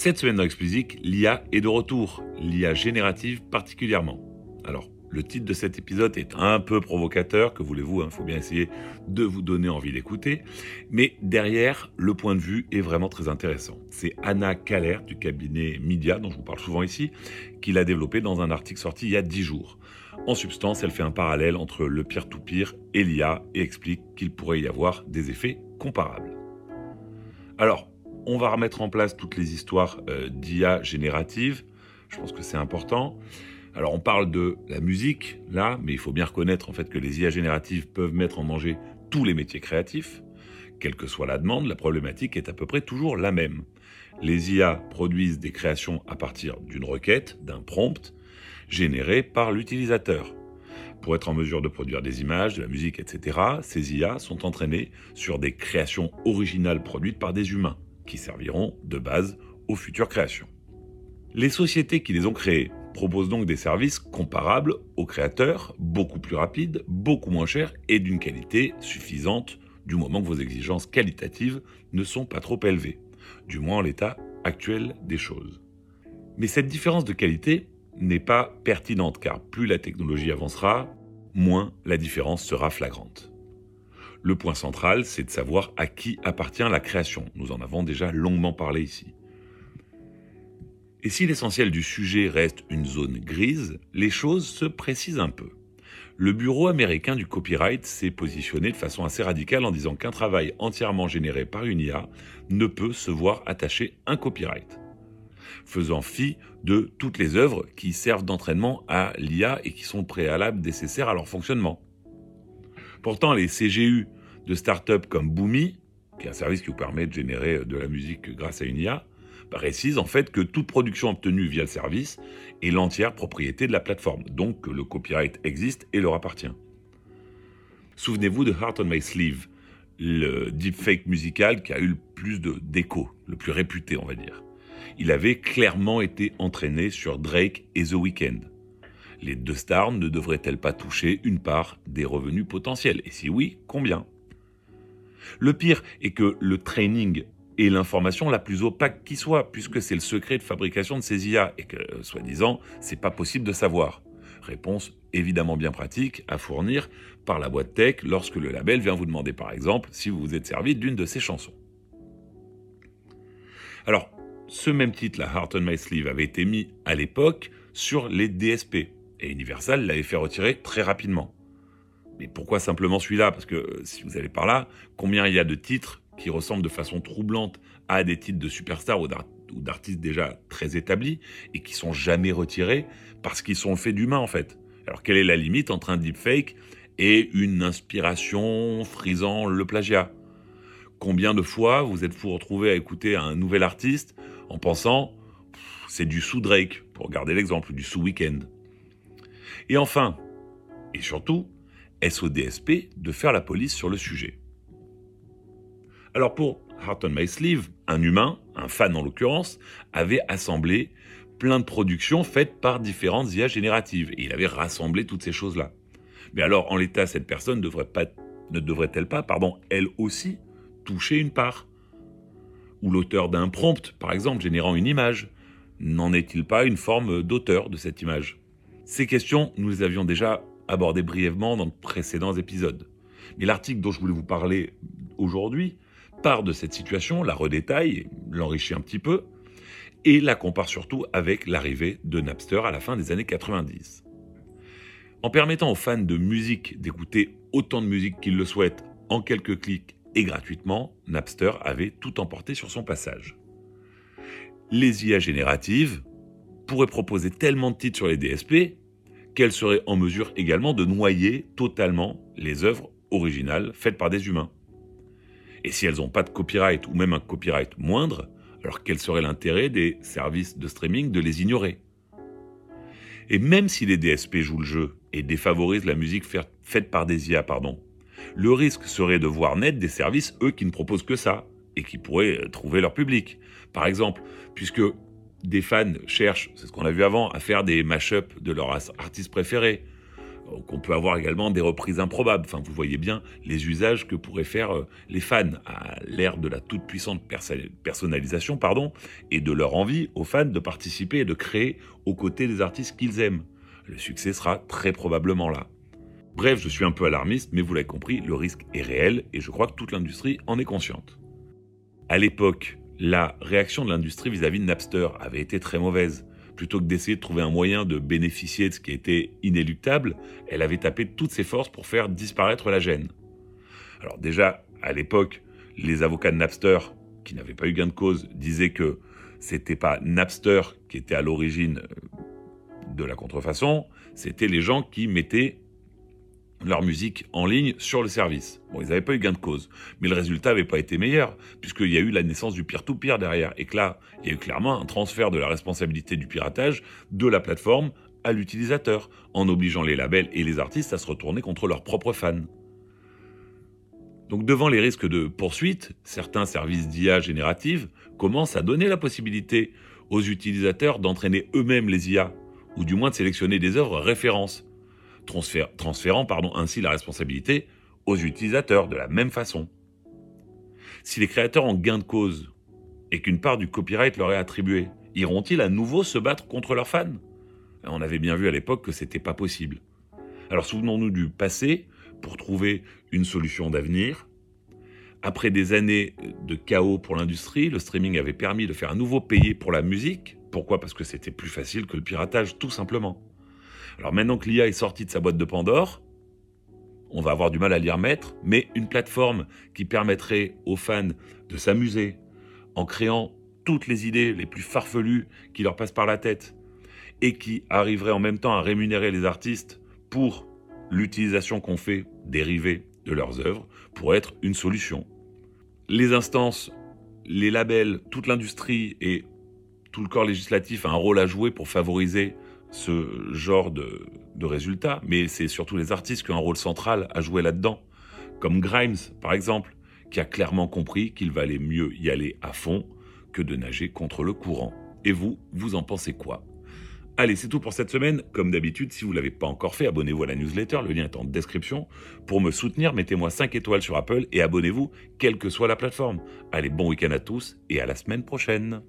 Cette semaine dans Explicit, l'IA est de retour, l'IA générative particulièrement. Alors, le titre de cet épisode est un peu provocateur, que voulez-vous, il hein, faut bien essayer de vous donner envie d'écouter. Mais derrière, le point de vue est vraiment très intéressant. C'est Anna Kaller du cabinet Media, dont je vous parle souvent ici, qui l'a développé dans un article sorti il y a 10 jours. En substance, elle fait un parallèle entre le peer-to-peer et l'IA et explique qu'il pourrait y avoir des effets comparables. Alors, on va remettre en place toutes les histoires euh, d'IA générative. Je pense que c'est important. Alors on parle de la musique là, mais il faut bien reconnaître en fait que les IA génératives peuvent mettre en danger tous les métiers créatifs. Quelle que soit la demande, la problématique est à peu près toujours la même. Les IA produisent des créations à partir d'une requête, d'un prompt, généré par l'utilisateur. Pour être en mesure de produire des images, de la musique, etc., ces IA sont entraînées sur des créations originales produites par des humains, qui serviront de base aux futures créations. Les sociétés qui les ont créées proposent donc des services comparables aux créateurs, beaucoup plus rapides, beaucoup moins chers et d'une qualité suffisante du moment que vos exigences qualitatives ne sont pas trop élevées, du moins l'état actuel des choses. Mais cette différence de qualité n'est pas pertinente car plus la technologie avancera, moins la différence sera flagrante. Le point central, c'est de savoir à qui appartient la création. Nous en avons déjà longuement parlé ici. Et si l'essentiel du sujet reste une zone grise, les choses se précisent un peu. Le Bureau américain du copyright s'est positionné de façon assez radicale en disant qu'un travail entièrement généré par une IA ne peut se voir attacher un copyright, faisant fi de toutes les œuvres qui servent d'entraînement à l'IA et qui sont préalables nécessaires à leur fonctionnement. Pourtant, les CGU de start-up comme Boomi, qui est un service qui vous permet de générer de la musique grâce à une IA, précise en fait que toute production obtenue via le service est l'entière propriété de la plateforme, donc que le copyright existe et leur appartient. Souvenez-vous de Heart on My Sleeve, le deepfake musical qui a eu le plus d'écho, le plus réputé on va dire. Il avait clairement été entraîné sur Drake et The Weeknd. Les deux stars ne devraient-elles pas toucher une part des revenus potentiels? Et si oui, combien? Le pire est que le training et l'information la plus opaque qui soit, puisque c'est le secret de fabrication de ces IA et que, soi-disant, c'est pas possible de savoir. Réponse évidemment bien pratique à fournir par la boîte tech lorsque le label vient vous demander par exemple si vous vous êtes servi d'une de ses chansons. Alors, ce même titre, la Heart on My Sleeve, avait été mis à l'époque sur les DSP et Universal l'avait fait retirer très rapidement. Mais pourquoi simplement celui-là? Parce que si vous allez par là, combien il y a de titres qui ressemblent de façon troublante à des titres de superstars ou d'artistes déjà très établis et qui sont jamais retirés parce qu'ils sont faits d'humains en fait. Alors quelle est la limite entre un deepfake et une inspiration frisant le plagiat? Combien de fois vous êtes vous retrouver à écouter un nouvel artiste en pensant c'est du sous Drake, pour garder l'exemple, du sous Weekend? Et enfin, et surtout, est-ce au DSP de faire la police sur le sujet alors pour Heart on My Sleeve, un humain, un fan en l'occurrence, avait assemblé plein de productions faites par différentes IA génératives. Et il avait rassemblé toutes ces choses-là. Mais alors, en l'état, cette personne ne devrait-elle pas, pardon, elle aussi, toucher une part? Ou l'auteur d'un prompt, par exemple, générant une image, n'en est-il pas une forme d'auteur de cette image? Ces questions, nous les avions déjà abordées brièvement dans de précédents épisodes. Mais l'article dont je voulais vous parler aujourd'hui part de cette situation, la redétaille, l'enrichit un petit peu, et la compare surtout avec l'arrivée de Napster à la fin des années 90. En permettant aux fans de musique d'écouter autant de musique qu'ils le souhaitent en quelques clics et gratuitement, Napster avait tout emporté sur son passage. Les IA génératives pourraient proposer tellement de titres sur les DSP qu'elles seraient en mesure également de noyer totalement les œuvres originales faites par des humains. Et si elles n'ont pas de copyright ou même un copyright moindre, alors quel serait l'intérêt des services de streaming de les ignorer? Et même si les DSP jouent le jeu et défavorisent la musique faite par des IA, pardon, le risque serait de voir naître des services, eux, qui ne proposent que ça, et qui pourraient euh, trouver leur public. Par exemple, puisque des fans cherchent, c'est ce qu'on a vu avant, à faire des mash-ups de leurs artistes préférés, on peut avoir également des reprises improbables. Enfin, vous voyez bien les usages que pourraient faire euh, les fans à l'ère de la toute puissante personnalisation, pardon, et de leur envie aux fans de participer et de créer aux côtés des artistes qu'ils aiment. Le succès sera très probablement là. Bref, je suis un peu alarmiste, mais vous l'avez compris, le risque est réel et je crois que toute l'industrie en est consciente. À l'époque, la réaction de l'industrie vis-à-vis de Napster avait été très mauvaise plutôt que d'essayer de trouver un moyen de bénéficier de ce qui était inéluctable, elle avait tapé toutes ses forces pour faire disparaître la gêne. Alors déjà, à l'époque, les avocats de Napster, qui n'avaient pas eu gain de cause, disaient que c'était pas Napster qui était à l'origine euh, de la contrefaçon, c'était les gens qui mettaient leur musique en ligne sur le service. Bon, ils n'avaient pas eu gain de cause, mais le résultat n'avait pas été meilleur, puisqu'il y a eu la naissance du peer-to-peer derrière, et que là, il y a eu clairement un transfert de la responsabilité du piratage de la plateforme à l'utilisateur, en obligeant les labels et les artistes à se retourner contre leurs propres fans. Donc devant les risques de poursuite, certains services d'IA générative commencent à donner la possibilité aux utilisateurs d'entraîner eux-mêmes les IA, ou du moins de sélectionner des œuvres références transférant ainsi la responsabilité aux utilisateurs de la même façon. Si les créateurs ont gain de cause et qu'une part du copyright leur est attribuée, iront-ils à nouveau se battre contre leurs fans? On avait bien vu à l'époque que c'était pas possible. Alors souvenons-nous du passé pour trouver une solution d'avenir. Après des années de chaos pour l'industrie, le streaming avait permis de faire à nouveau payer pour la musique. Pourquoi? Parce que c'était plus facile que le piratage, tout simplement. Alors maintenant que l'IA est sortie de sa boîte de Pandore, on va avoir du mal à l'y remettre, mais une plateforme qui permettrait aux fans de s'amuser en créant toutes les idées les plus farfelues qui leur passent par la tête et qui arriverait en même temps à rémunérer les artistes pour l'utilisation qu'on fait dérivée de leurs œuvres pourrait être une solution. Les instances, les labels, toute l'industrie et tout le corps législatif a un rôle à jouer pour favoriser ce genre de, résultats, mais c'est surtout les artistes qui ont un rôle central à jouer là-dedans, comme Grimes par exemple, qui a clairement compris qu'il valait mieux y aller à fond que de nager contre le courant. Et vous, vous en pensez quoi? Allez, c'est tout pour cette semaine. Comme d'habitude, si vous ne l'avez pas encore fait, abonnez-vous à la newsletter, le lien est en description. Pour me soutenir, mettez-moi 5 étoiles sur Apple et abonnez-vous, quelle que soit la plateforme. Allez, bon week-end à tous et à la semaine prochaine.